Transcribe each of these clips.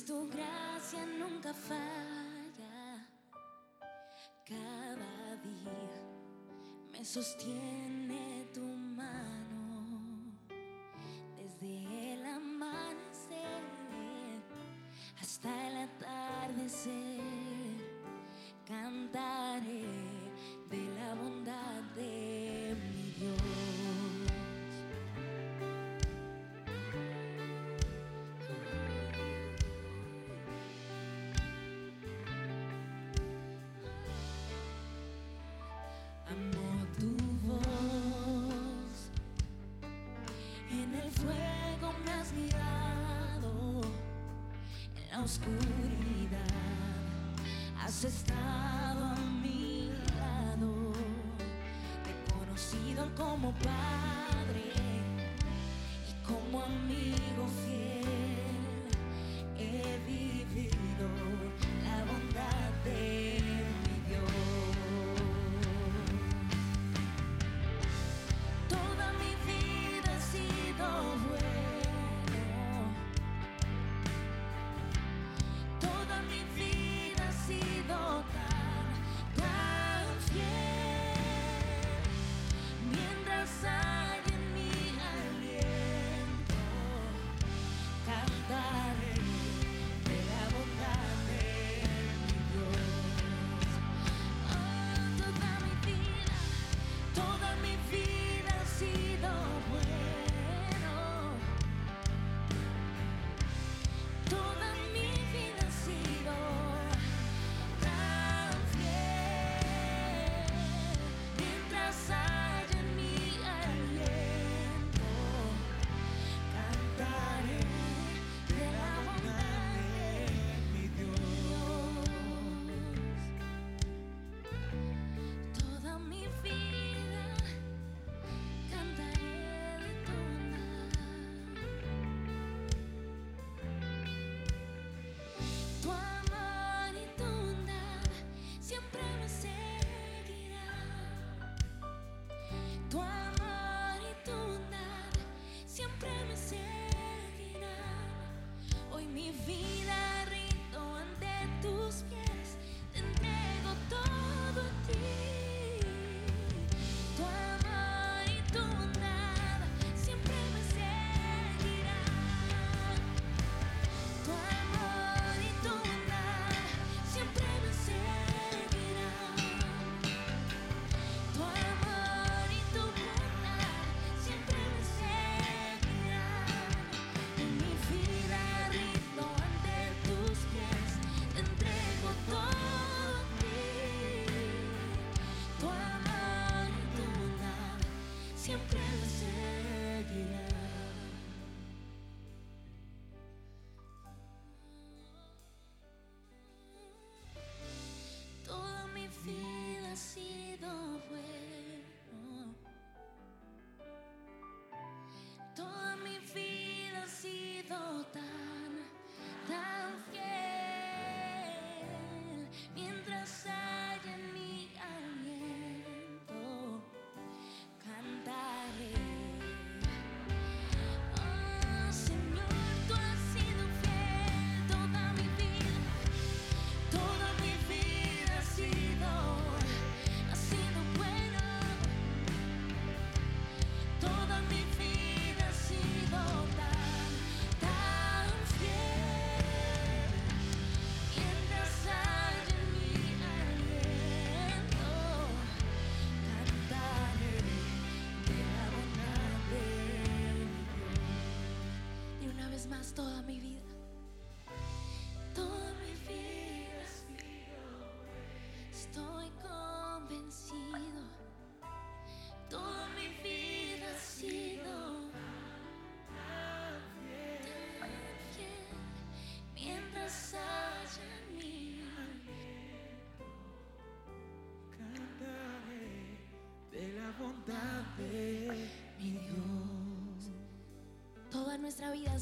Tu gracia nunca falla. Cada día me sostiene conocido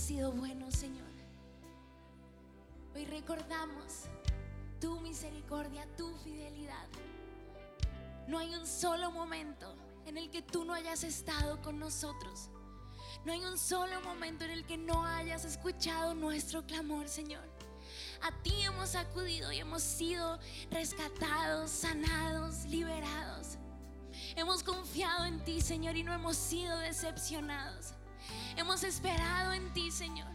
nuestra vida ha sido bueno, Señor. Hoy recordamos tu misericordia, tu fidelidad. No hay un solo momento en el que tú no hayas estado con nosotros. No hay un solo momento en el que no hayas escuchado nuestro clamor, Señor. A ti hemos acudido y hemos sido rescatados, sanados, liberados. Hemos confiado en ti, Señor, y no hemos sido decepcionados. Hemos esperado en ti, Señor.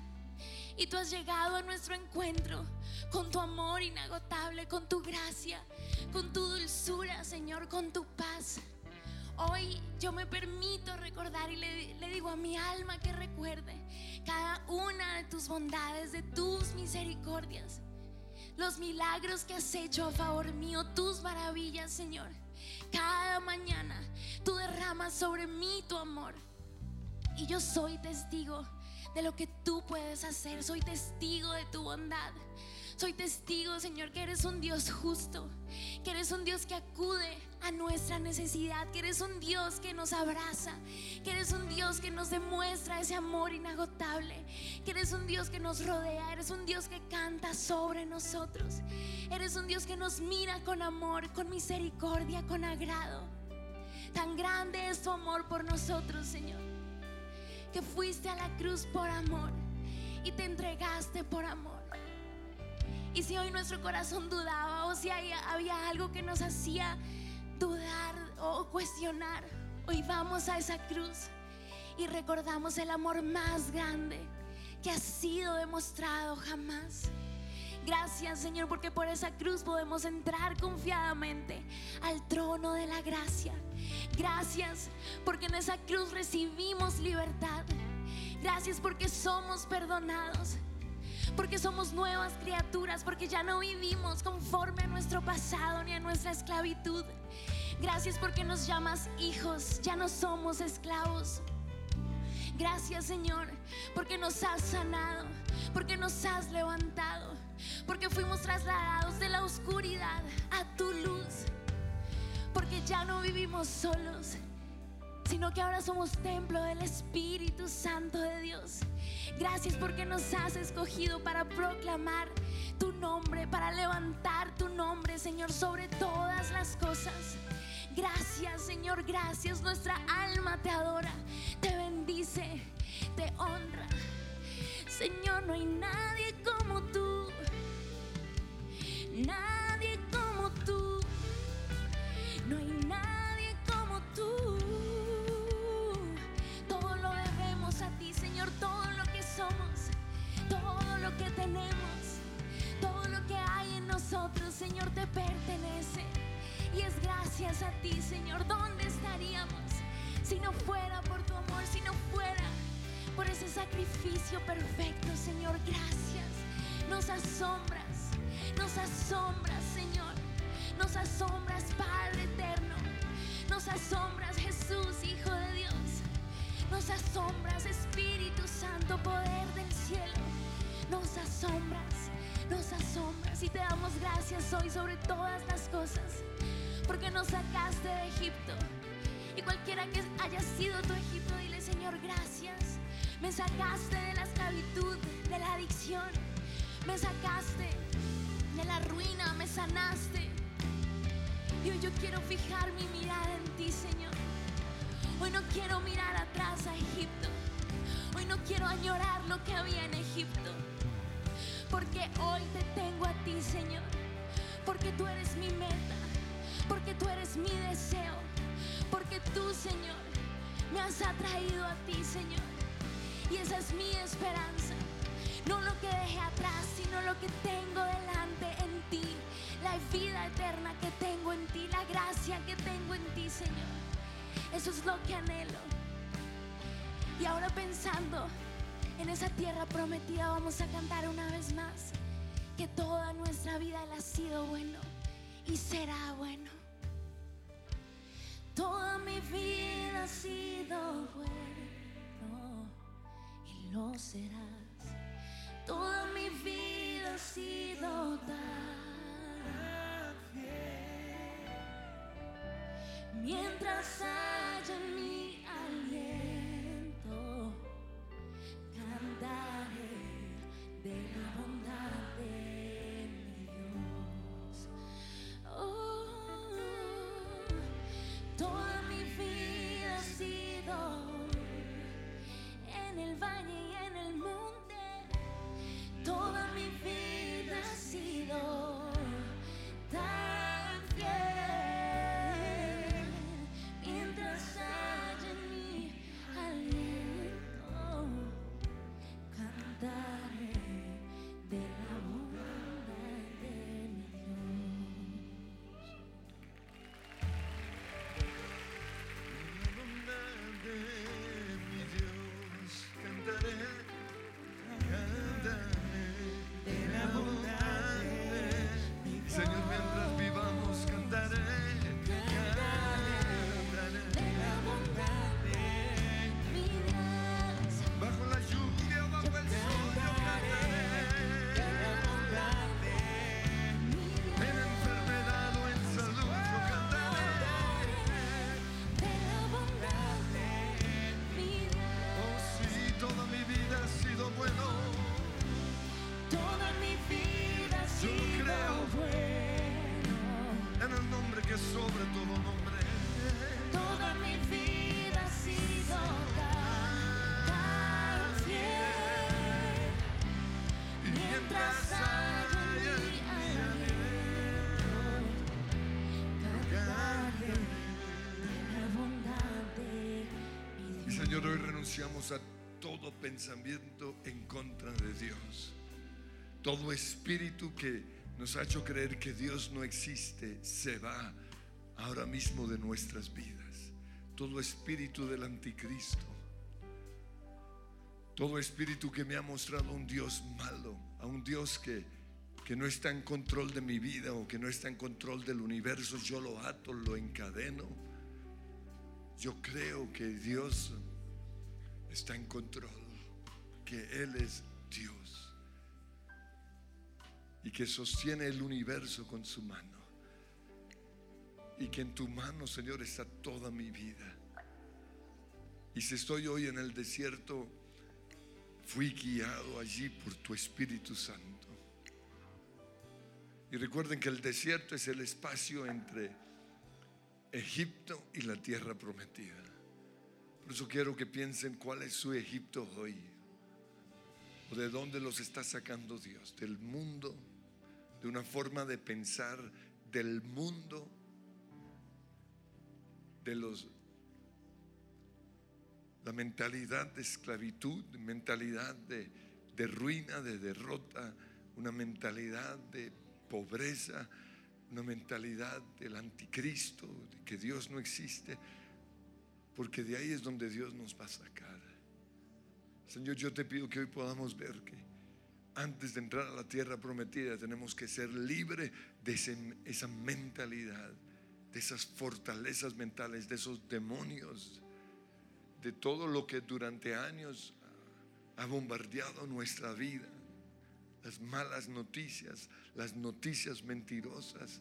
Y tú has llegado a nuestro encuentro con tu amor inagotable, con tu gracia, con tu dulzura, Señor, con tu paz. Hoy yo me permito recordar y le, digo a mi alma que recuerde cada una de tus bondades, de tus misericordias, los milagros que has hecho a favor mío, tus maravillas, Señor. Cada mañana tú derramas sobre mí tu amor. Y yo soy testigo de lo que tú puedes hacer. Soy testigo de tu bondad. Soy testigo, Señor, que eres un Dios justo, que eres un Dios que acude a nuestra necesidad, que eres un Dios que nos abraza, que eres un Dios que nos demuestra ese amor inagotable, que eres un Dios que nos rodea, eres un Dios que canta sobre nosotros, eres un Dios que nos mira con amor, con misericordia, con agrado. Tan grande es tu amor por nosotros, Señor, que fuiste a la cruz por amor y te entregaste por amor. Y si hoy nuestro corazón dudaba o si había algo que nos hacía dudar o cuestionar, hoy vamos a esa cruz y recordamos el amor más grande que ha sido demostrado jamás. Gracias Señor porque por esa cruz podemos entrar confiadamente al trono de la gracia. Gracias porque en esa cruz recibimos libertad. Gracias porque somos perdonados porque somos nuevas criaturas, porque ya no vivimos conforme a nuestro pasado ni a nuestra esclavitud. Gracias porque nos llamas hijos, ya no somos esclavos. Gracias Señor, porque nos has sanado, porque nos has levantado, porque fuimos trasladados de la oscuridad a tu luz, porque ya no vivimos solos, sino que ahora somos templo del Espíritu Santo de Dios. Gracias porque nos has escogido para proclamar tu nombre, para levantar tu nombre, Señor, sobre todas las cosas. Gracias, Señor, gracias. Nuestra alma te adora, te bendice, te honra. Señor, no hay nadie como tú. Nadie. No hay nadie como tú. Todo lo debemos a ti, Señor. Todo lo que somos, todo lo que tenemos, todo lo que hay en nosotros, Señor, te pertenece. Y es gracias a ti, Señor. ¿Dónde estaríamos si no fuera por tu amor, si no fuera por ese sacrificio perfecto, Señor? Gracias. Nos asombras, nos asombras, Señor. Nos asombras, Padre eterno. Nos asombras, Jesús, Hijo de Dios. Nos asombras, Espíritu Santo, poder del cielo. Nos asombras, nos asombras y te damos gracias hoy sobre todas las cosas. Porque nos sacaste de Egipto. Y cualquiera que haya sido tu Egipto, dile Señor, gracias. Me sacaste de la esclavitud, de la adicción. Me sacaste de la ruina, me sanaste. Y hoy yo quiero fijar mi mirada en ti, Señor. Hoy no quiero mirar atrás a Egipto. Hoy no quiero añorar lo que había en Egipto. Porque hoy te tengo a ti, Señor. Porque tú eres mi meta. Porque tú eres mi deseo. Porque tú, Señor, me has atraído a ti, Señor. Y esa es mi esperanza. No lo que dejé atrás, sino lo que tengo delante en ti. La vida eterna que tengo en ti. La gracia que tengo en ti, Señor. Eso es lo que anhelo. Y ahora pensando en esa tierra prometida vamos a cantar una vez más que toda nuestra vida Él ha sido bueno y será bueno. Toda mi vida ha sido bueno y lo serás. Toda mi vida ha sido tan Mientras haya mi aliento, cantaré de la renunciamos a todo pensamiento en contra de Dios. Todo espíritu que nos ha hecho creer que Dios no existe se va ahora mismo de nuestras vidas. Todo espíritu del anticristo. Todo espíritu que me ha mostrado un Dios malo, a un Dios que, que no está en control de mi vida o que no está en control del universo, yo lo ato, lo encadeno. Yo creo que Dios está en control, que Él es Dios y que sostiene el universo con su mano y que en tu mano, Señor, está toda mi vida. Y si estoy hoy en el desierto, fui guiado allí por tu Espíritu Santo. Y recuerden que el desierto es el espacio entre Egipto y la tierra prometida. Por eso quiero que piensen cuál es su Egipto hoy. O de dónde los está sacando Dios. Del mundo, de una forma de pensar del mundo, de los la mentalidad de esclavitud, mentalidad de, de ruina, de derrota, una mentalidad de pobreza, una mentalidad del anticristo, de que Dios no existe, porque de ahí es donde Dios nos va a sacar. Señor, yo te pido que hoy podamos ver que antes de entrar a la tierra prometida tenemos que ser libres de esa mentalidad, de esas fortalezas mentales, de esos demonios, de todo lo que durante años ha bombardeado nuestra vida, las malas noticias, las noticias mentirosas,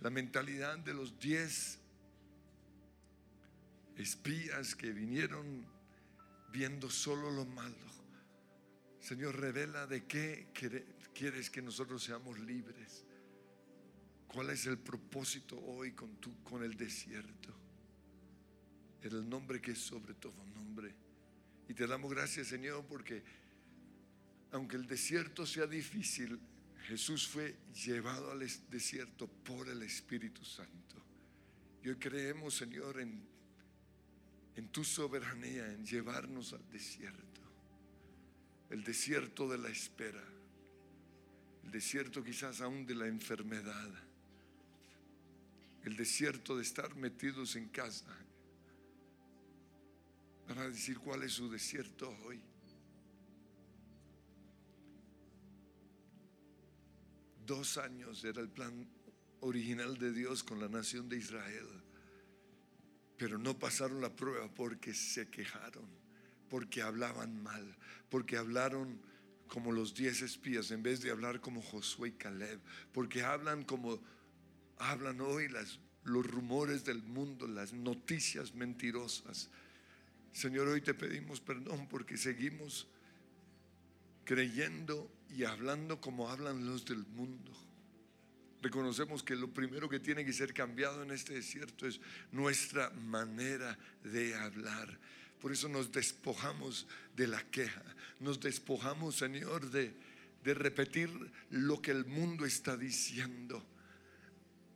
la mentalidad de los diez espías que vinieron viendo solo lo malo. Señor, revela de qué quieres que nosotros seamos libres. ¿Cuál es el propósito hoy con, tu, con el desierto? El nombre que es sobre todo nombre. Y te damos gracias, Señor, porque aunque el desierto sea difícil, Jesús fue llevado al es- desierto por el Espíritu Santo. Y hoy creemos, Señor, en, en tu soberanía, en llevarnos al desierto, el desierto de la espera, el desierto quizás aún de la enfermedad, el desierto de estar metidos en casa. Van a decir cuál es su desierto hoy. Dos años era el plan original de Dios con la nación de Israel. Pero no pasaron la prueba porque se quejaron, porque hablaban mal, porque hablaron como los diez espías en vez de hablar como Josué y Caleb, porque hablan como hablan hoy los rumores del mundo, las noticias mentirosas. Señor, hoy te pedimos perdón porque seguimos creyendo y hablando como hablan los del mundo. Reconocemos que lo primero que tiene que ser cambiado en este desierto es nuestra manera de hablar. Por eso nos despojamos de la queja, nos despojamos, Señor, de, de repetir lo que el mundo está diciendo.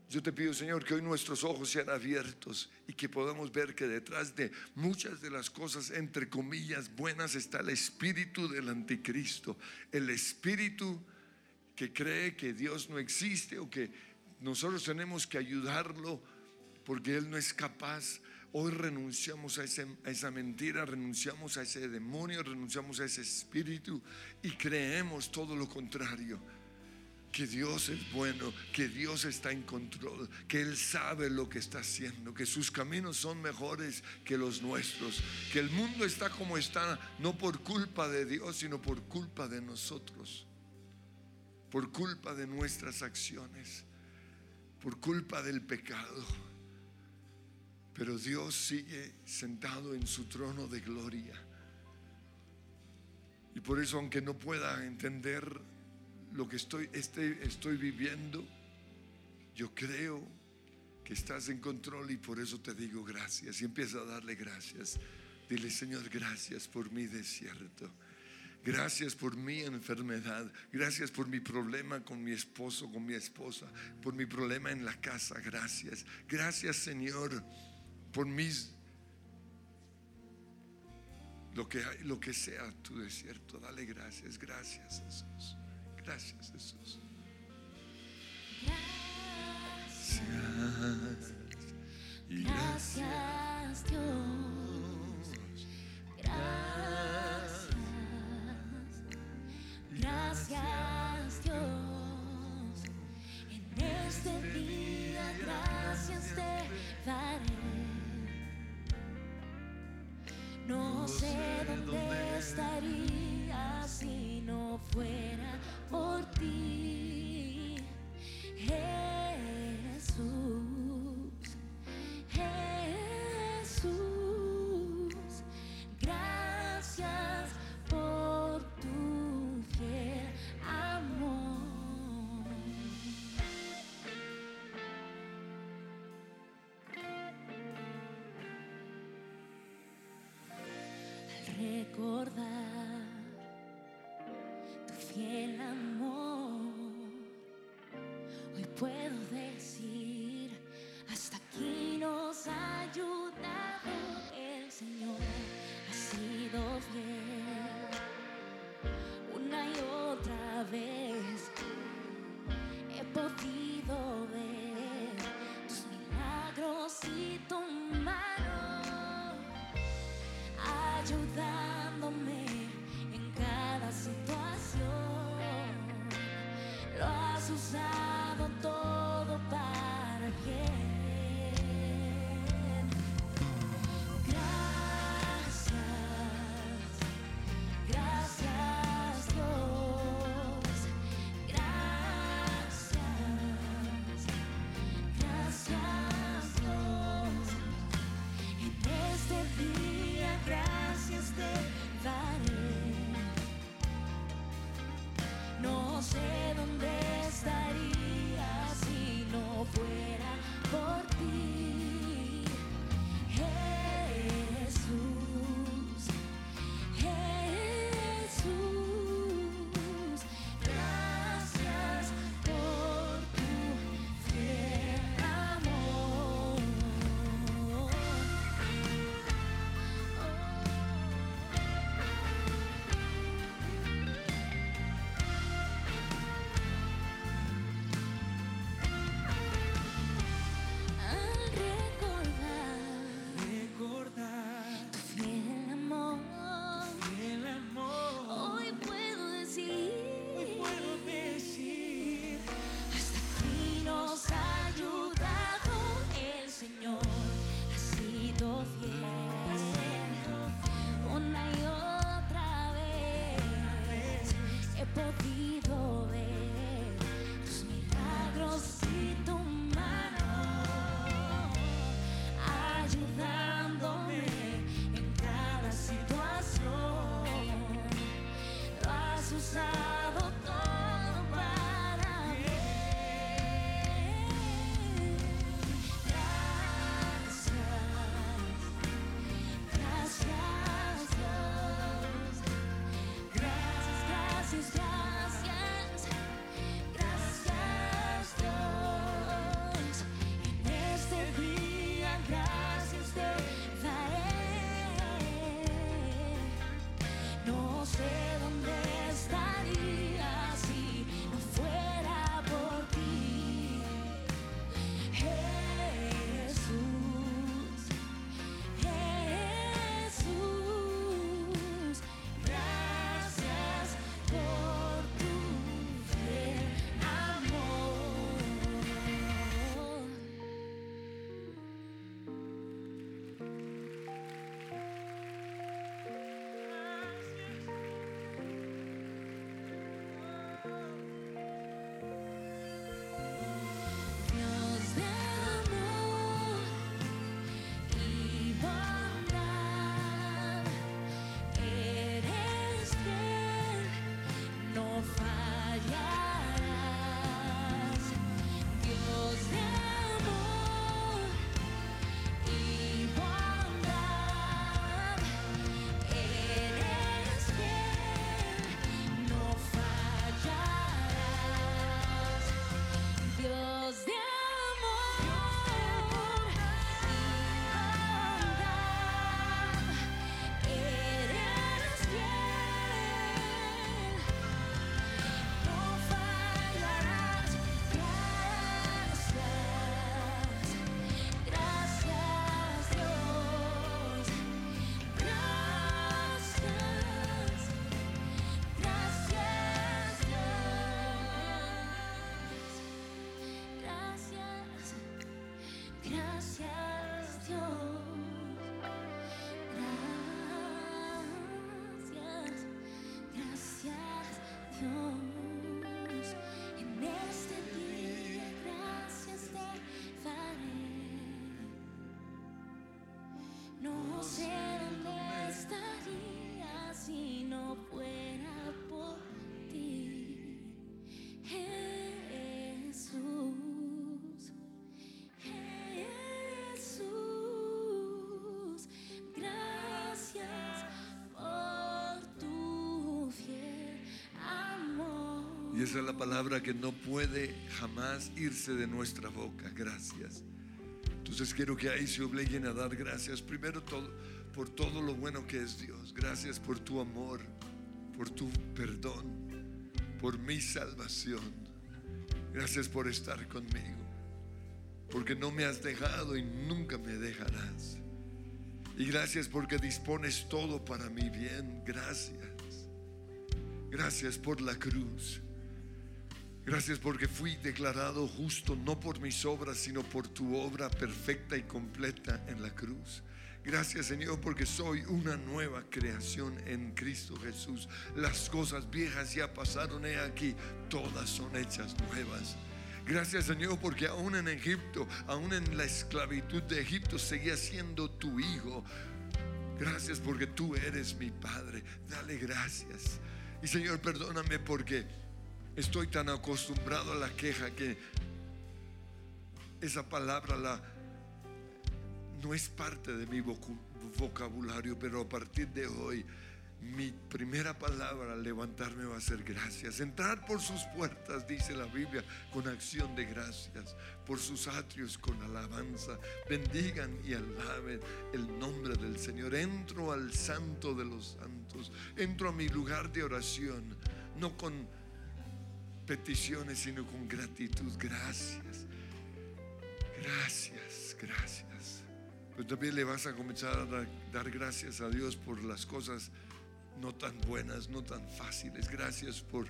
Yo te pido, Señor, que hoy nuestros ojos sean abiertos y que podamos ver que detrás de muchas de las cosas, entre comillas, buenas, está el espíritu del anticristo, el espíritu que cree que Dios no existe o que nosotros tenemos que ayudarlo porque Él no es capaz. Hoy renunciamos a, a, esa mentira, renunciamos a ese demonio, renunciamos a ese espíritu y creemos todo lo contrario que Dios es bueno, que Dios está en control, que Él sabe lo que está haciendo, que sus caminos son mejores que los nuestros, que el mundo está como está, no por culpa de Dios, sino por culpa de nosotros, por culpa de nuestras acciones, por culpa del pecado. Pero Dios sigue sentado en su trono de gloria. Y por eso, aunque no pueda entender lo que estoy, este, estoy viviendo, yo creo que estás en control y por eso te digo gracias. Y empieza a darle gracias. Dile, Señor, gracias por mi desierto. Gracias por mi enfermedad. Gracias por mi problema con mi esposo, con mi esposa. Por mi problema en la casa. Gracias. Gracias, Señor, por mis... Lo que, lo que sea tu desierto. Dale gracias. Gracias, Jesús. Gracias, Jesús. Gracias. Gracias, Dios. Gracias. Gracias, Dios. En este día, gracias te daré. No sé dónde estaría si no fuera por ti, sé estaría si no fuera por ti. Jesús, Jesús, gracias por tu fiel amor. Y esa es la palabra que no puede jamás irse de nuestra boca. Gracias. Entonces quiero que ahí se obliguen a dar gracias. Primero por todo lo bueno que es Dios. Gracias por tu amor, por tu perdón, por mi salvación. Gracias por estar conmigo. Porque no me has dejado y nunca me dejarás. Y gracias porque dispones todo para mi bien. Gracias. Gracias por la cruz. Gracias porque fui declarado justo no por mis obras, sino por tu obra perfecta y completa en la cruz. Gracias Señor porque soy una nueva creación en Cristo Jesús. Las cosas viejas ya pasaron he aquí, todas son hechas nuevas. Gracias Señor porque aún en Egipto, aún en la esclavitud de Egipto, seguía siendo tu hijo. Gracias porque tú eres mi Padre. Dale gracias. Y Señor, perdóname porque estoy tan acostumbrado a la queja que esa palabra la, no es parte de mi vocabulario, pero a partir de hoy mi primera palabra al levantarme va a ser gracias. Entrar por sus puertas, dice la Biblia, con acción de gracias, por sus atrios con alabanza. Bendigan y alaben el nombre del Señor. Entro al santo de los santos, entro a mi lugar de oración, no con peticiones, sino con gratitud. Gracias. Gracias, gracias. Pero también le vas a comenzar a dar, gracias a Dios por las cosas no tan buenas, no tan fáciles. Gracias por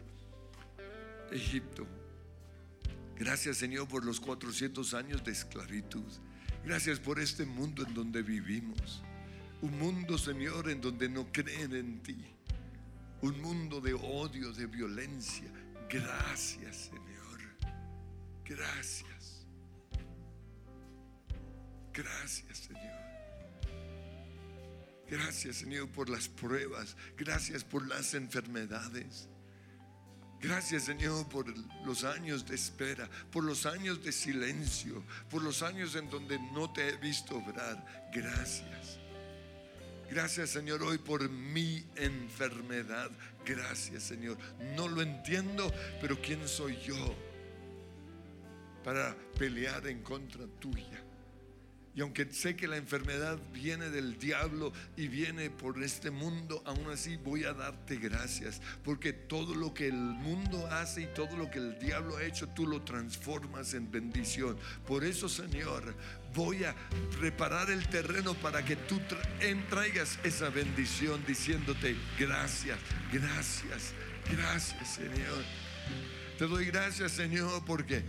Egipto. Gracias Señor por los 400 años de esclavitud. Gracias por este mundo en donde vivimos. Un mundo Señor en donde no creen en ti. un mundo de odio, de violencia. Gracias, Señor. Gracias. Gracias, Señor. Gracias, Señor, por las pruebas. Gracias por las enfermedades. Gracias Señor por los años de espera, por los años de silencio, por los años en donde no te he visto obrar. Gracias. Gracias Señor hoy por mi enfermedad. Gracias Señor. No lo entiendo, pero ¿quién soy yo para pelear en contra tuya? Y aunque sé que la enfermedad viene del diablo y viene por este mundo, aún así voy a darte gracias. Porque todo lo que el mundo hace y todo lo que el diablo ha hecho, tú lo transformas en bendición. Por eso, Señor, voy a preparar el terreno para que tú traigas esa bendición diciéndote gracias, gracias, gracias, Señor. Te doy gracias, Señor, porque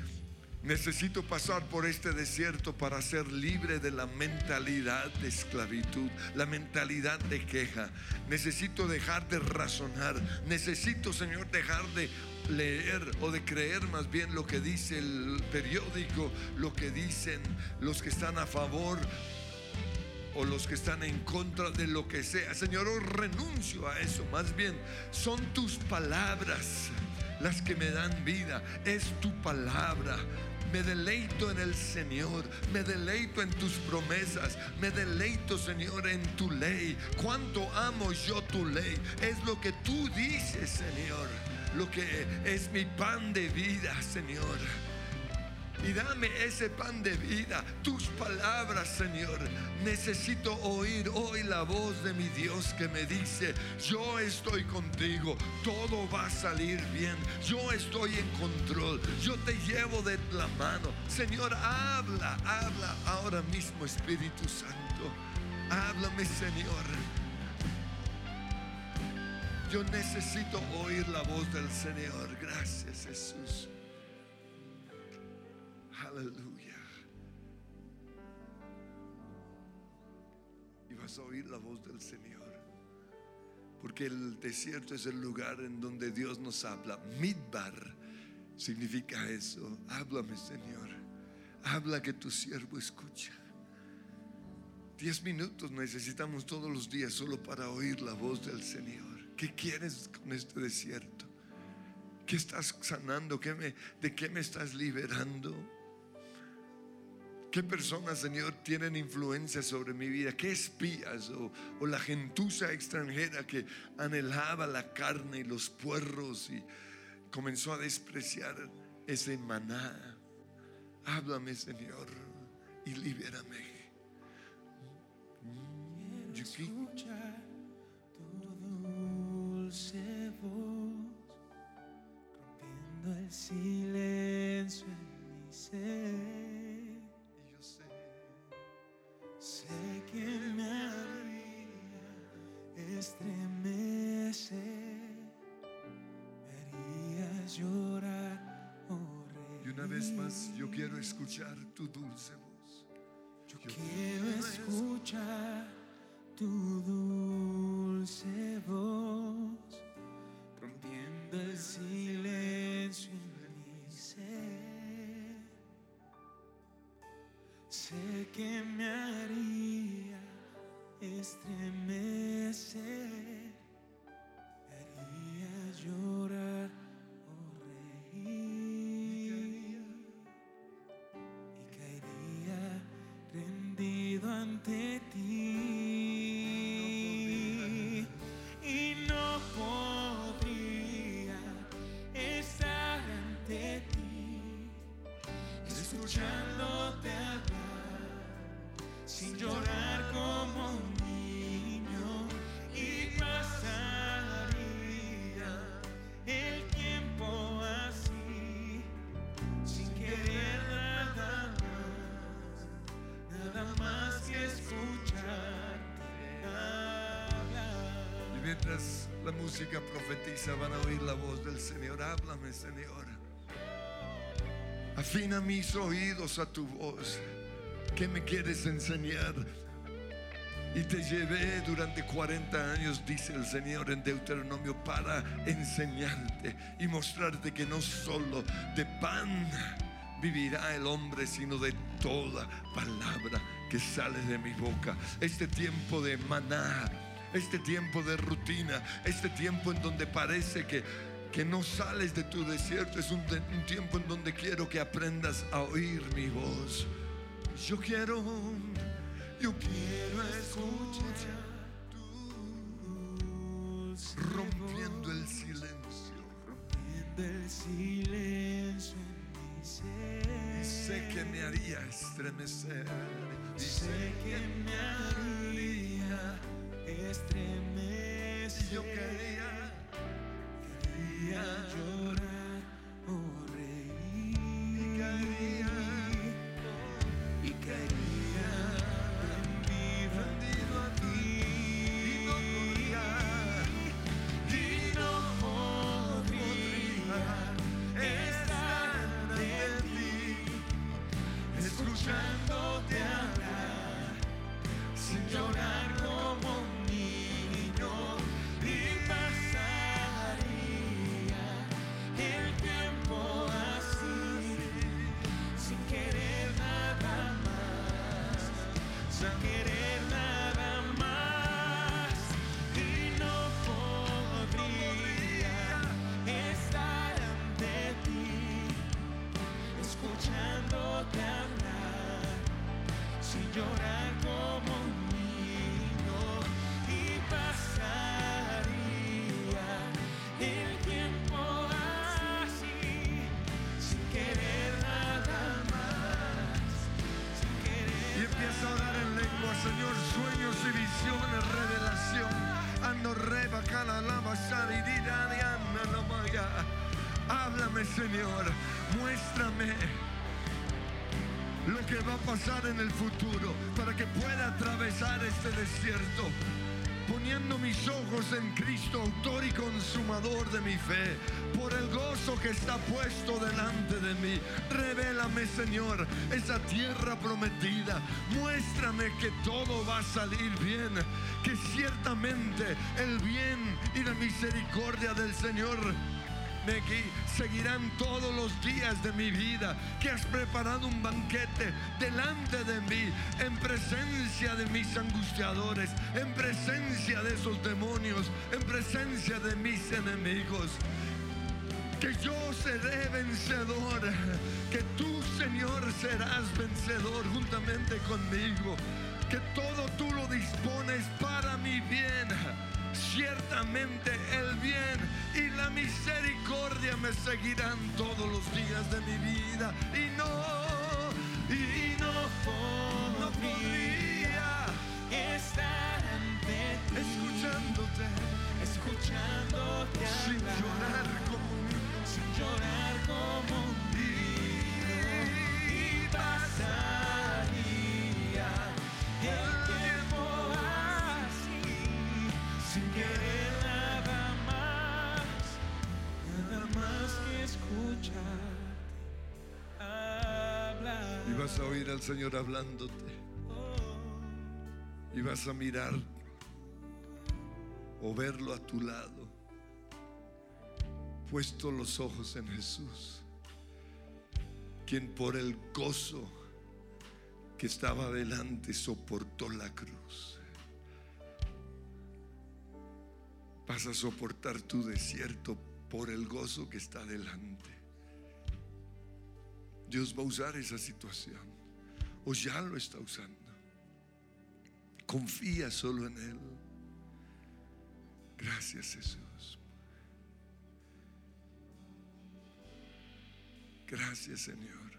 Necesito pasar por este desierto para ser libre de la mentalidad de esclavitud, la mentalidad de queja. Necesito dejar de razonar. Necesito, Señor, dejar de leer o de creer más bien lo que dice el periódico, lo que dicen los que están a favor o los que están en contra de lo que sea. Señor, oh, renuncio a eso. Más bien, son tus palabras las que me dan vida. Es tu palabra. Me deleito en el Señor, me deleito en tus promesas, me deleito, Señor, en tu ley. Cuánto amo yo tu ley. Es lo que tú dices, Señor. Lo que es mi pan de vida, Señor y dame ese pan de vida, tus palabras, Señor. Necesito oír hoy la voz de mi Dios que me dice, yo estoy contigo, todo va a salir bien, yo estoy en control, yo te llevo de la mano. Señor, habla, habla ahora mismo, Espíritu Santo. Háblame, Señor. Yo necesito oír la voz del Señor. Gracias, Jesús. Aleluya. Y vas a oír la voz del Señor. Porque el desierto es el lugar en donde Dios nos habla. Midbar significa eso. Háblame, Señor. Habla que tu siervo escucha. Diez minutos necesitamos todos los días solo para oír la voz del Señor. ¿Qué quieres con este desierto? ¿Qué estás sanando? ¿Qué me, ¿De qué me estás liberando? ¿Qué personas, Señor, tienen influencia sobre mi vida? ¿Qué espías o, la gentuza extranjera que anhelaba la carne y los puerros y comenzó a despreciar ese maná? Háblame, Señor, y libérame. escuchar tu dulce voz, rompiendo el silencio en mi ser. Estremecer, me harías llorar, oh. Y una vez más, yo quiero escuchar tu dulce voz. Yo, quiero escuchar tu dulce música profetiza van a oír la voz del Señor, háblame Señor. Afina mis oídos a tu voz. ¿Qué me quieres enseñar? Y te llevé durante 40 años, dice el Señor en Deuteronomio, para enseñarte y mostrarte que no solo de pan vivirá el hombre, sino de toda palabra que sale de mi boca. Este tiempo de maná, este tiempo de rutina, este tiempo en donde parece que, que no sales de tu desierto, es un, un tiempo en donde quiero que aprendas a oír mi voz. Yo quiero, yo quiero escuchar rompiendo el silencio. Rompiendo el silencio en mi ser. Y sé que me haría estremecer. Y sé que me haría estremecer. Y yo quería, quería llorar o reír. y lo que va a pasar en el futuro para que pueda atravesar este desierto. Poniendo mis ojos en Cristo, autor y consumador de mi fe, por el gozo que está puesto delante de mí. Revélame, Señor, esa tierra prometida. Muéstrame que todo va a salir bien, que ciertamente el bien y la misericordia del Señor me gui- seguirán todos los días de mi vida, que has preparado un banquete delante de mí, en presencia de mis angustiadores, en presencia de esos demonios, en presencia de mis enemigos. Que yo seré vencedor, que tú, Señor, serás vencedor juntamente conmigo, que todo tú lo dispones para mi bien. Ciertamente el bien y la misericordia me seguirán todos los días de mi vida. Y no, y no, no podría estar ante ti, escuchándote escuchándote sin hablar, llorar como un niño. sin llorar como un niño, y pasaría el vas a oír al Señor hablándote. Y vas a mirar o verlo a tu lado. Puesto los ojos en Jesús. Quien por el gozo que estaba delante soportó la cruz. Vas a soportar tu desierto por el gozo que está delante. Dios va a usar esa situación. O ya lo está usando. Confía solo en Él. Gracias Jesús. Gracias Señor.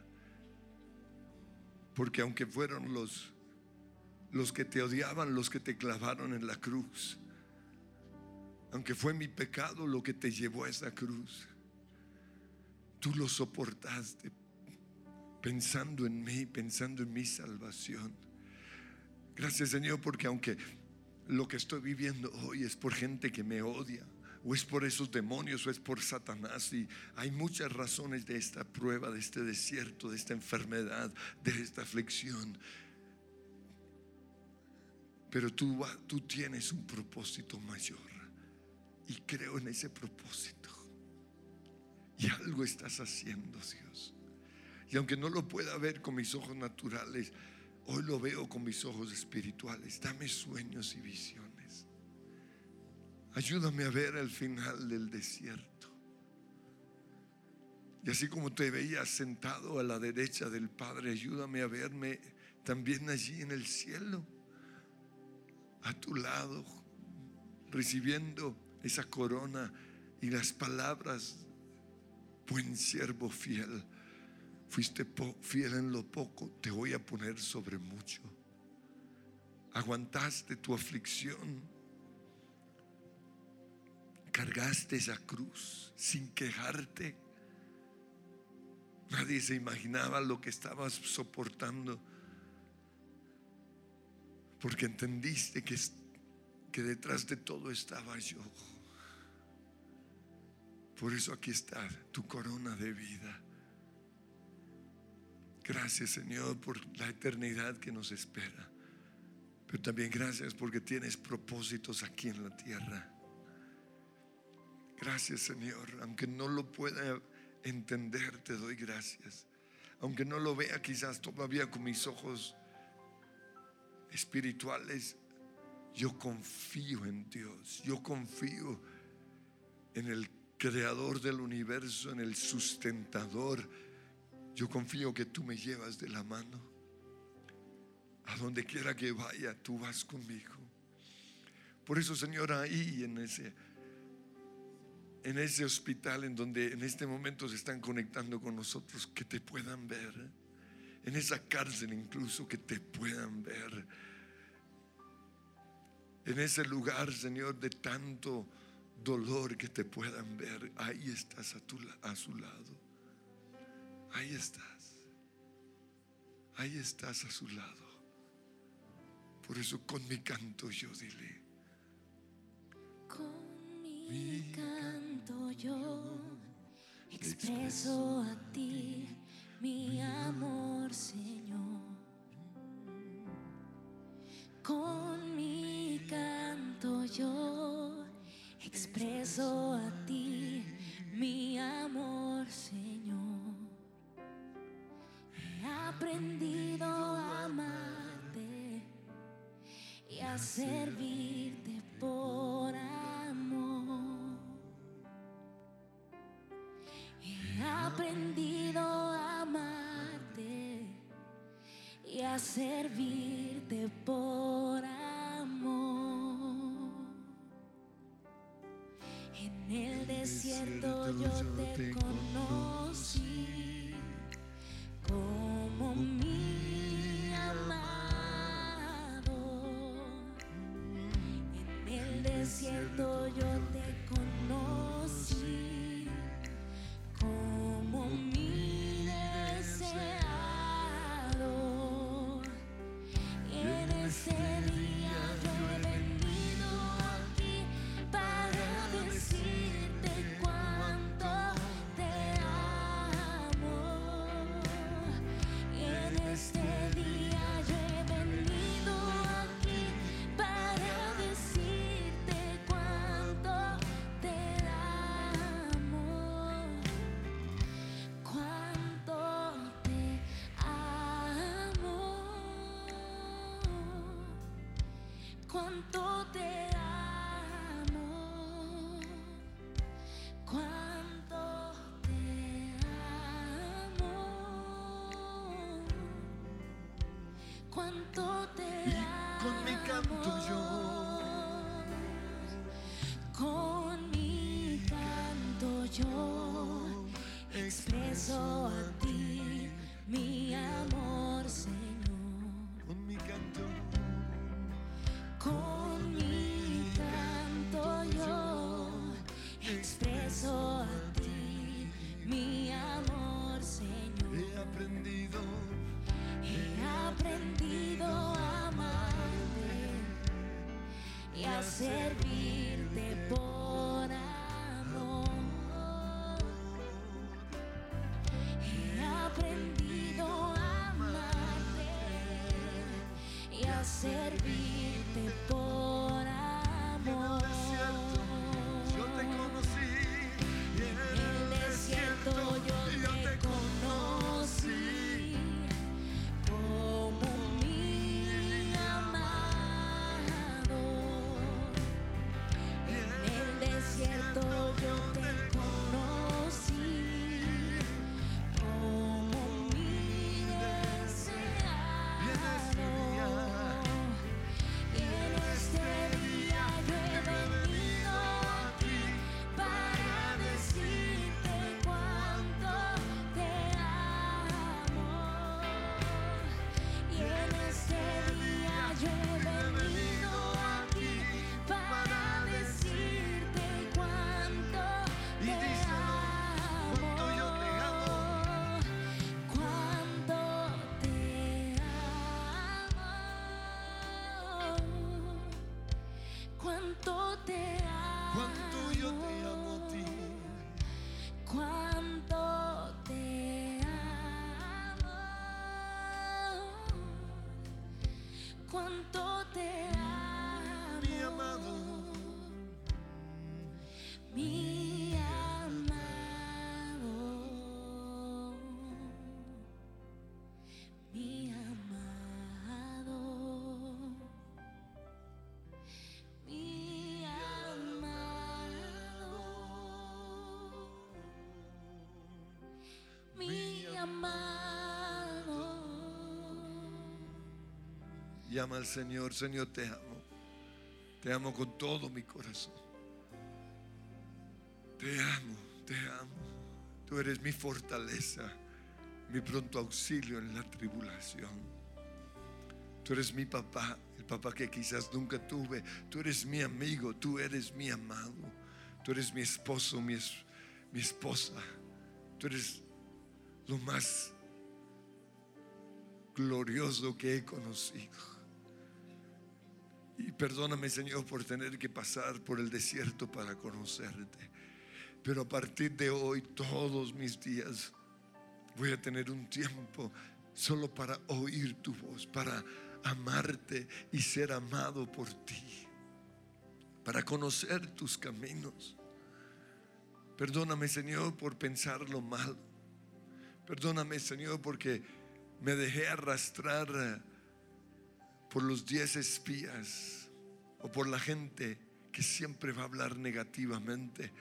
Porque aunque fueron los los que te odiaban, los que te clavaron en la cruz, aunque fue mi pecado lo que te llevó a esa cruz, tú lo soportaste pensando en mí, pensando en mi salvación. Gracias Señor, porque aunque lo que estoy viviendo hoy es por gente que me odia, o es por esos demonios, o es por Satanás, y hay muchas razones de esta prueba, de este desierto, de esta enfermedad, de esta aflicción. Pero tú, tú tienes un propósito mayor. Y creo en ese propósito. Y algo estás haciendo, Dios. Y aunque no lo pueda ver con mis ojos naturales, hoy lo veo con mis ojos espirituales. Dame sueños y visiones. Ayúdame a ver el final del desierto. Y así como te veías sentado a la derecha del Padre, ayúdame a verme también allí en el cielo, a tu lado, recibiendo esa corona y las palabras, buen siervo fiel, fuiste fiel en lo poco, te voy a poner sobre mucho. Aguantaste tu aflicción, cargaste esa cruz sin quejarte. Nadie se imaginaba lo que estabas soportando. Porque entendiste que, que detrás de todo estaba yo. Por eso aquí está tu corona de vida. Gracias Señor por la eternidad que nos espera. Pero también gracias porque tienes propósitos aquí en la tierra. Gracias Señor, aunque no lo pueda entender, te doy gracias. Aunque no lo vea quizás todavía con mis ojos espirituales, yo confío en Dios, yo confío en el creador del universo, en el sustentador. Yo confío que tú me llevas de la mano. A donde quiera que vaya, tú vas conmigo. Por eso, Señor, ahí en ese en ese hospital en donde en este momento se están conectando con nosotros, que te puedan ver. En esa cárcel incluso que te puedan ver. En ese lugar, Señor, de tanto dolor que te puedan ver. Ahí estás a, tu, a su lado. Ahí estás. Ahí estás a su lado. Por eso con mi canto yo dile. Con mi canto yo expreso a ti mi amor, Señor. Con mi canto yo expreso a ti mi amor, Señor. He aprendido a amarte y a servirte por amor. He aprendido a amarte y a servirte por amor. En el desierto yo te conocí desierto yo Te Y con mi canto amo. Con mi canto yo y a servirte por amor. He aprendido a amarte y a servirte por Llama al Señor, Señor, te amo. Te amo con todo mi corazón. Te amo, te amo. Tú eres mi fortaleza, mi pronto auxilio en la tribulación. Tú eres mi papá, el papá que quizás nunca tuve. Tú eres mi amigo, tú eres mi amado. Tú eres mi esposo, mi, es- mi esposa. Tú eres lo más glorioso que he conocido. Y perdóname, Señor, por tener que pasar por el desierto para conocerte. Pero a partir de hoy, todos mis días, voy a tener un tiempo solo para oír tu voz, para amarte y ser amado por ti, para conocer tus caminos. Perdóname, Señor, por pensar lo malo. Perdóname, Señor, porque me dejé arrastrar eh, por los diez espías o por la gente que siempre va a hablar negativamente,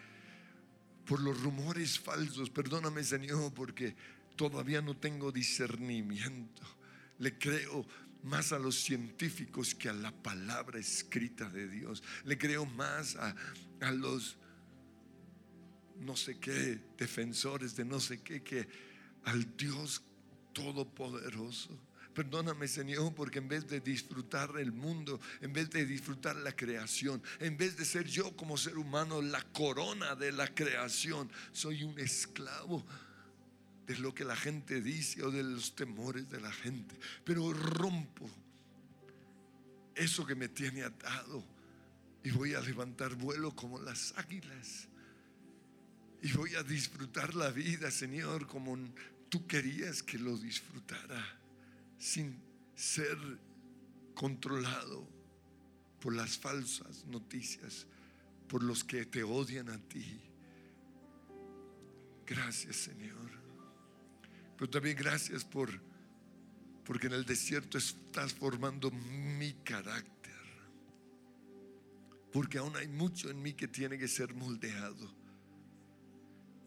por los rumores falsos. Perdóname, Señor, porque todavía no tengo discernimiento. Le creo más a los científicos que a la palabra escrita de Dios. Le creo más a, a los no sé qué, defensores de no sé qué, que al Dios Todopoderoso. Perdóname, Señor, porque en vez de disfrutar el mundo, en vez de disfrutar la creación, en vez de ser yo como ser humano la corona de la creación, soy un esclavo de lo que la gente dice o de los temores de la gente. Pero rompo eso que me tiene atado y voy a levantar vuelo como las águilas. Y voy a disfrutar la vida, Señor, como tú querías que lo disfrutara, sin ser controlado por las falsas noticias, por los que te odian a ti. Gracias, Señor. Pero también gracias por porque en el desierto estás formando mi carácter. Porque aún hay mucho en mí que tiene que ser moldeado.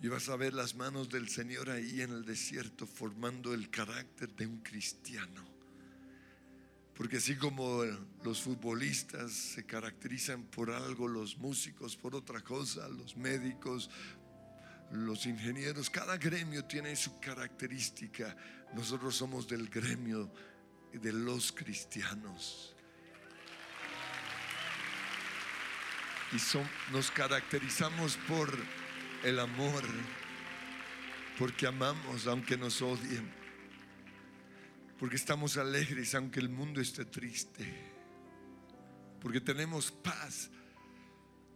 Y vas a ver las manos del Señor ahí en el desierto formando el carácter de un cristiano. Porque así como los futbolistas se caracterizan por algo, los músicos por otra cosa, los médicos, los ingenieros, cada gremio tiene su característica. Nosotros somos del gremio de los cristianos. Y son- nos caracterizamos por el amor, porque amamos aunque nos odien, porque estamos alegres aunque el mundo esté triste, porque tenemos paz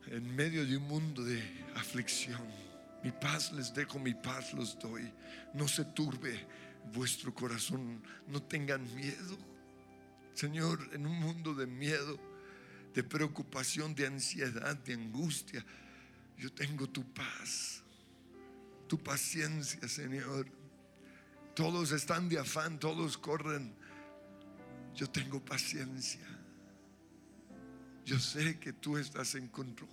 en medio de un mundo de aflicción. Mi paz les dejo, mi paz los doy. No se turbe vuestro corazón, no tengan miedo. Señor, en un mundo de miedo, de preocupación, de ansiedad, de angustia. Yo tengo tu paz, tu paciencia, Señor. Todos están de afán, todos corren. Yo tengo paciencia. Yo sé que tú estás en control.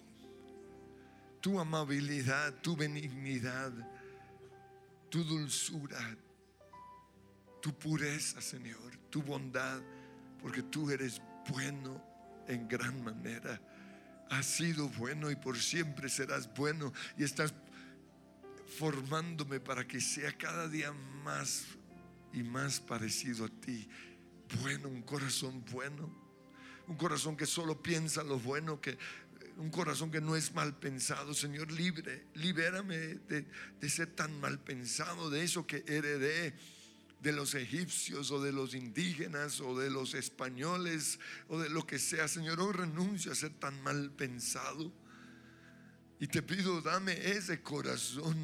Tu amabilidad, tu benignidad, tu dulzura, tu pureza, Señor, tu bondad, porque tú eres bueno en gran manera. Has sido bueno y por siempre serás bueno y estás formándome para que sea cada día más y más parecido a ti. Bueno, un corazón bueno, un corazón que solo piensa lo bueno, que un corazón que no es mal pensado. Señor, libre, libérame de, de ser tan mal pensado, de eso que heredé de los egipcios o de los indígenas o de los españoles o de lo que sea. Señor, hoy renuncio a ser tan mal pensado. Y te pido, dame ese corazón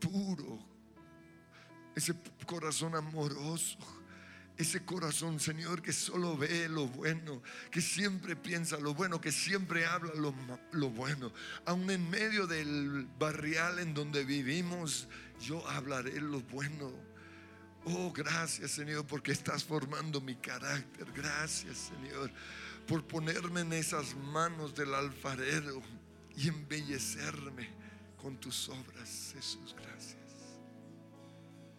puro, ese corazón amoroso, ese corazón, Señor, que solo ve lo bueno, que siempre piensa lo bueno, que siempre habla lo, lo bueno. Aún en medio del barrial en donde vivimos, yo hablaré lo bueno Oh, gracias Señor porque estás formando mi carácter. Gracias Señor por ponerme en esas manos del alfarero y embellecerme con tus obras. Jesús, gracias.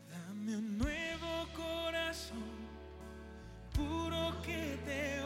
Dame un nuevo corazón, puro que te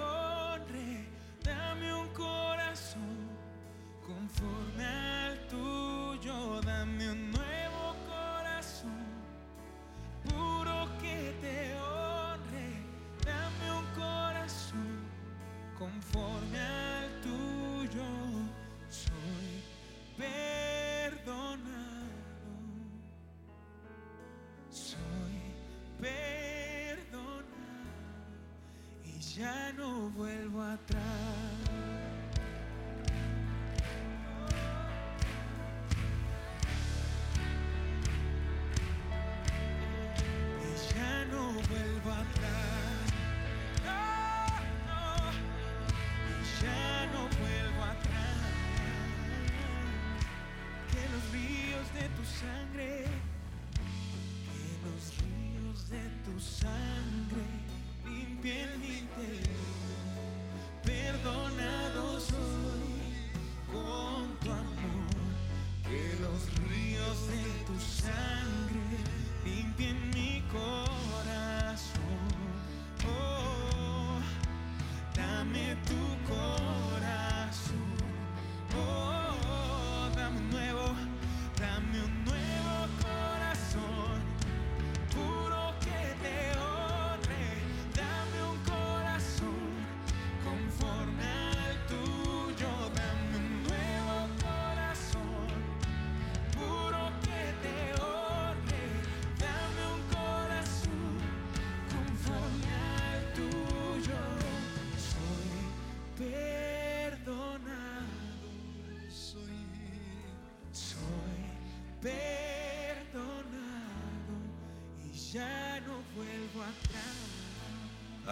ya no vuelvo atrás.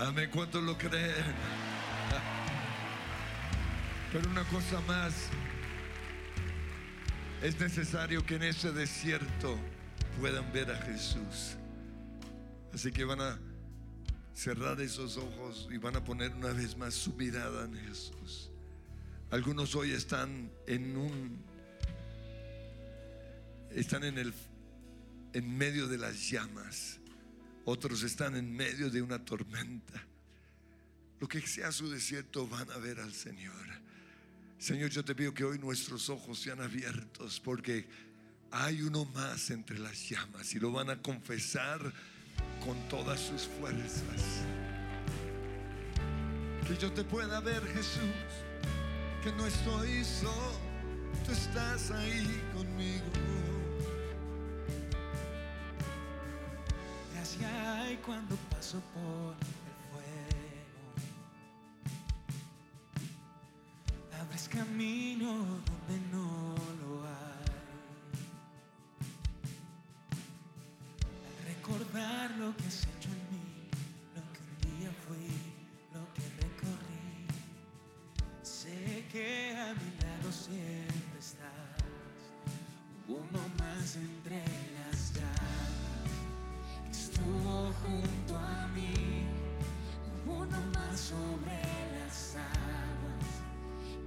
Amén. ¿Cuántos lo creen? Pero una cosa más. Es necesario que en ese desierto puedan ver a Jesús. Así que van a cerrar esos ojos y van a poner una vez más su mirada en Jesús. Algunos hoy están en un están en el en medio de las llamas. Otros están en medio de una tormenta. Lo que sea su desierto van a ver al Señor. Señor, yo te pido que hoy nuestros ojos sean abiertos porque hay uno más entre las llamas y lo van a confesar con todas sus fuerzas. Que yo te pueda ver, Jesús, que no estoy solo, tú estás ahí conmigo. cuando paso por el fuego. Abres camino donde no lo hay. Al recordar lo que has hecho en mí, lo que un día fui, lo que recorrí, sé que a mi lado siempre estás. Uno más entre junto a mí, uno más sobre las aguas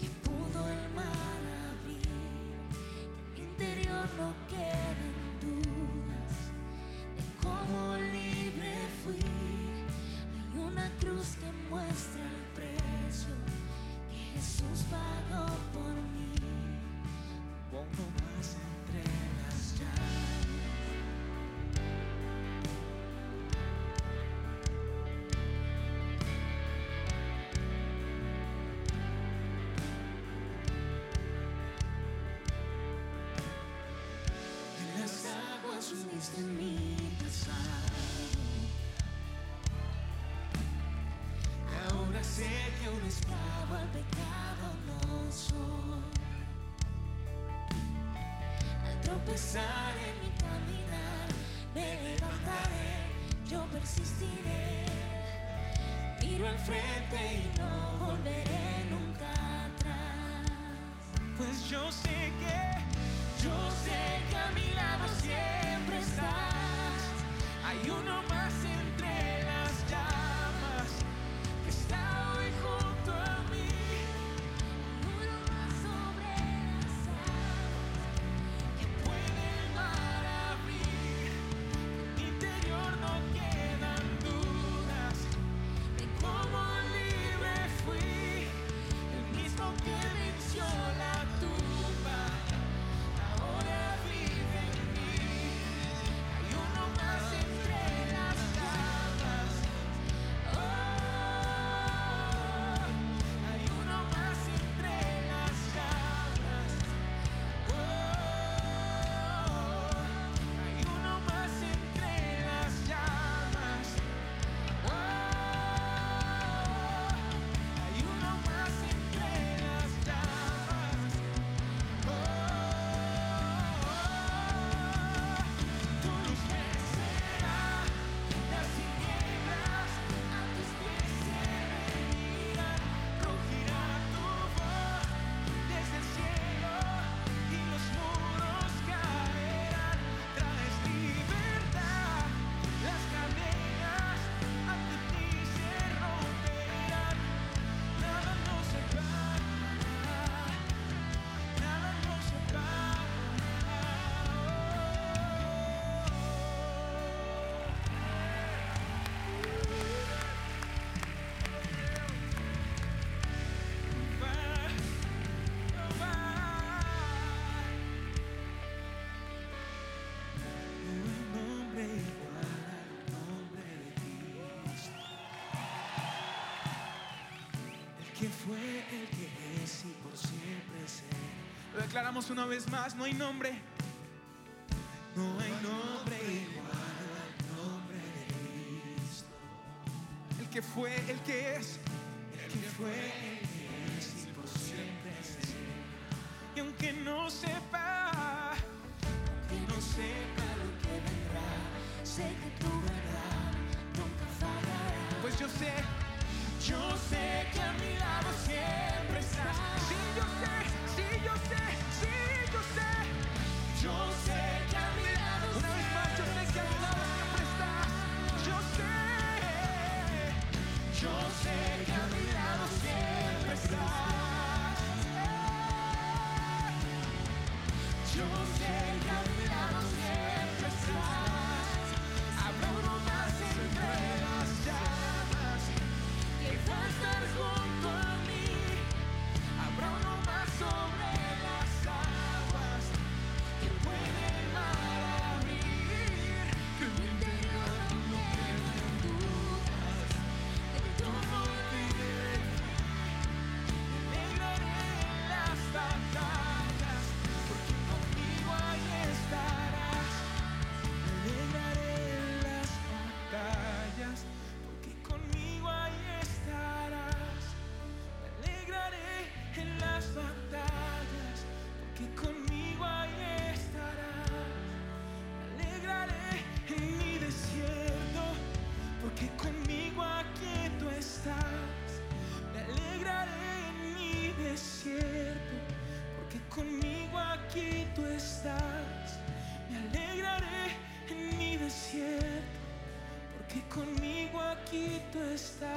que pudo el mar abrir. En mi interior no quedan dudas de cómo libre fui. Hay una cruz que muestra el precio que Jesús pagó por mí. Uniste mi. Ahora sé que un esclavo al pecado no soy. Al tropezar en mi caminar, me levantaré, yo persistiré. Miro al frente y no volveré nunca atrás. Pues yo sé que, Yo sé que a mi lado siempre. Hay uno más declaramos una vez más, no hay nombre. No hay nombre igual al nombre de Cristo. El que fue, el que es, el que fue, el que es y por siempre será. Y aunque no sepa, Que no sepa lo que vendrá, sé que tu verdad nunca fallará. pues yo sé, yo sé que a mi lado Yo desierto, porque conmigo aquí tú estás. Me alegraré en mi desierto, porque conmigo aquí tú estás.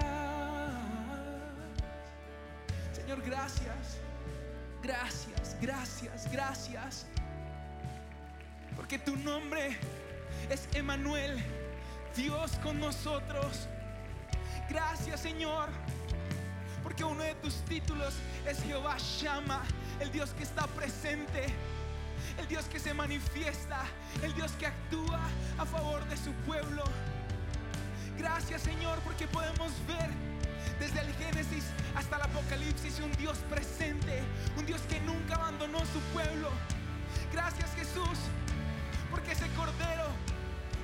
Señor, gracias, gracias, gracias, gracias, porque tu nombre es Emanuel, Dios con nosotros. Gracias, Señor porque uno de tus títulos es Jehová Shama, el Dios que está presente, el Dios que se manifiesta, el Dios que actúa a favor de su pueblo. Gracias Señor, porque podemos ver desde el Génesis hasta el Apocalipsis un Dios presente, un Dios que nunca abandonó su pueblo. Gracias Jesús, porque ese cordero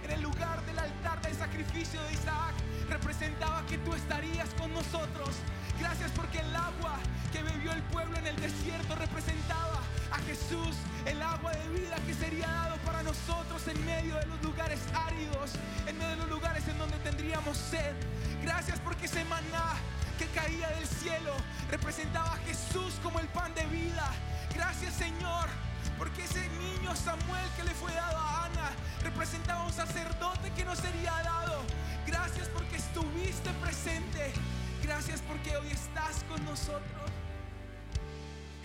en el lugar del altar del sacrificio de Isaac representaba que tú estarías con nosotros. Gracias porque el agua que bebió el pueblo en el desierto representaba a Jesús, el agua de vida que sería dado para nosotros en medio de los lugares áridos, en medio de los lugares en donde tendríamos sed. Gracias porque ese maná que caía del cielo representaba a Jesús como el pan de vida. Gracias Señor porque ese niño Samuel que le fue dado a Ana representaba un sacerdote que nos sería dado. Gracias porque estuviste presente. Gracias porque hoy estás con nosotros.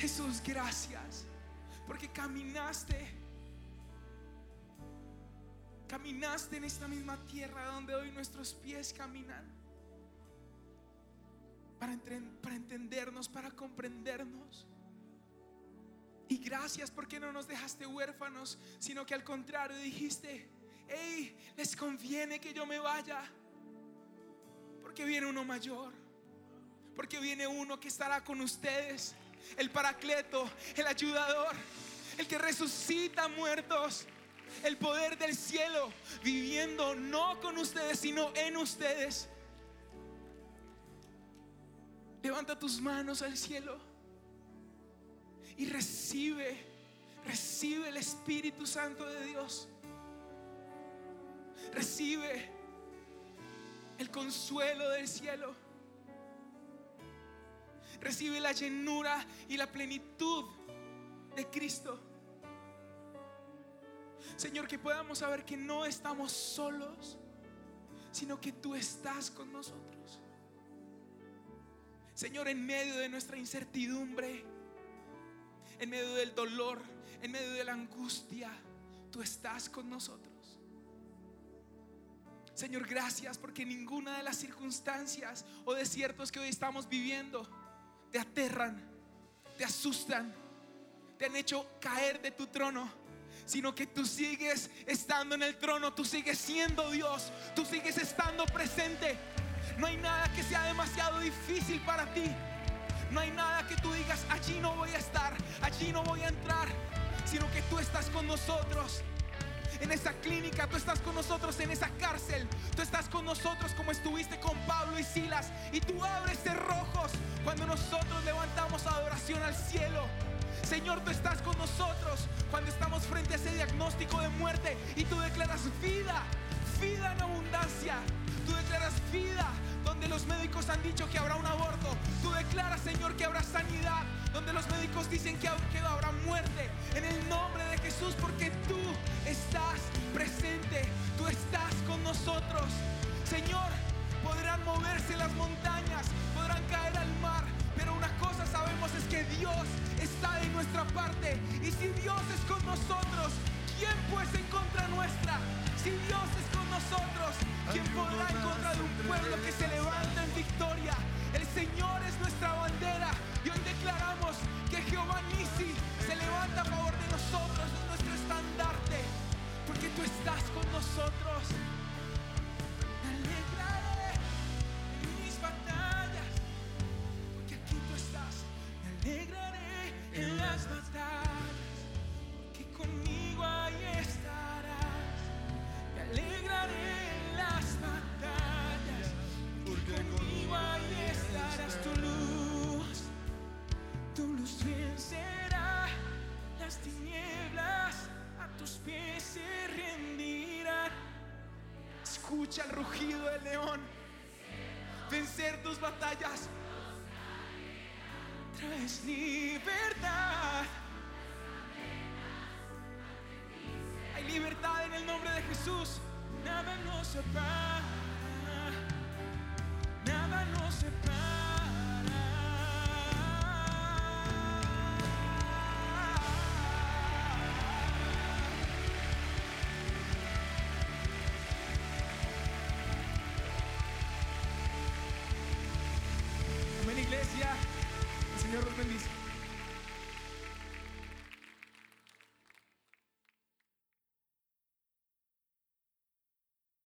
Jesús, gracias porque caminaste. Caminaste en esta misma tierra donde hoy nuestros pies caminan. Para, para entendernos, para comprendernos. Y gracias porque no nos dejaste huérfanos, sino que al contrario dijiste, hey, les conviene que yo me vaya, porque viene uno mayor, porque viene uno que estará con ustedes, el paracleto, el ayudador, el que resucita muertos, el poder del cielo, viviendo no con ustedes, sino en ustedes. Levanta tus manos al cielo y recibe, recibe el Espíritu Santo de Dios. Recibe el consuelo del cielo. Recibe la llenura y la plenitud de Cristo. Señor, que podamos saber que no estamos solos, sino que tú estás con nosotros. Señor, en medio de nuestra incertidumbre, en medio del dolor, en medio de la angustia, tú estás con nosotros. Señor, gracias porque ninguna de las circunstancias o desiertos que hoy estamos viviendo te aterran, te asustan, te han hecho caer de tu trono, sino que tú sigues estando en el trono, tú sigues siendo Dios, tú sigues estando presente. No hay nada que sea demasiado difícil para ti. No hay nada que tú digas, allí no voy a estar, allí no voy a entrar, sino que tú estás con nosotros. En esa clínica, tú estás con nosotros en esa cárcel, tú estás con nosotros como estuviste con Pablo y Silas, y tú abres cerrojos cuando nosotros levantamos adoración al cielo. Señor, tú estás con nosotros cuando estamos frente a ese diagnóstico de muerte y tú declaras vida, vida en abundancia. Tú declaras vida donde los médicos han dicho que habrá un aborto. Tú declaras, Señor, que habrá sanidad. Donde los médicos dicen que habrá muerte. En el nombre de Jesús, porque tú estás presente. Tú estás con nosotros. Señor, podrán moverse las montañas, podrán caer al mar. Pero una cosa sabemos es que Dios está de nuestra parte. Y si Dios es con nosotros, ¿quién pues en contra nuestra? Si Dios es con nosotros, ¿quién podrá en contra de un pueblo que se levanta en victoria? El Señor es nuestra bandera declaramos que Jehová Nisi se levanta a favor de nosotros, es nuestro estandarte, porque tú estás con nosotros. Me se rendirán. Escucha el rugido del león, vencer tus batallas, traes libertad. Hay libertad en el nombre de Jesús. Nada nos separa. Nada nos separa.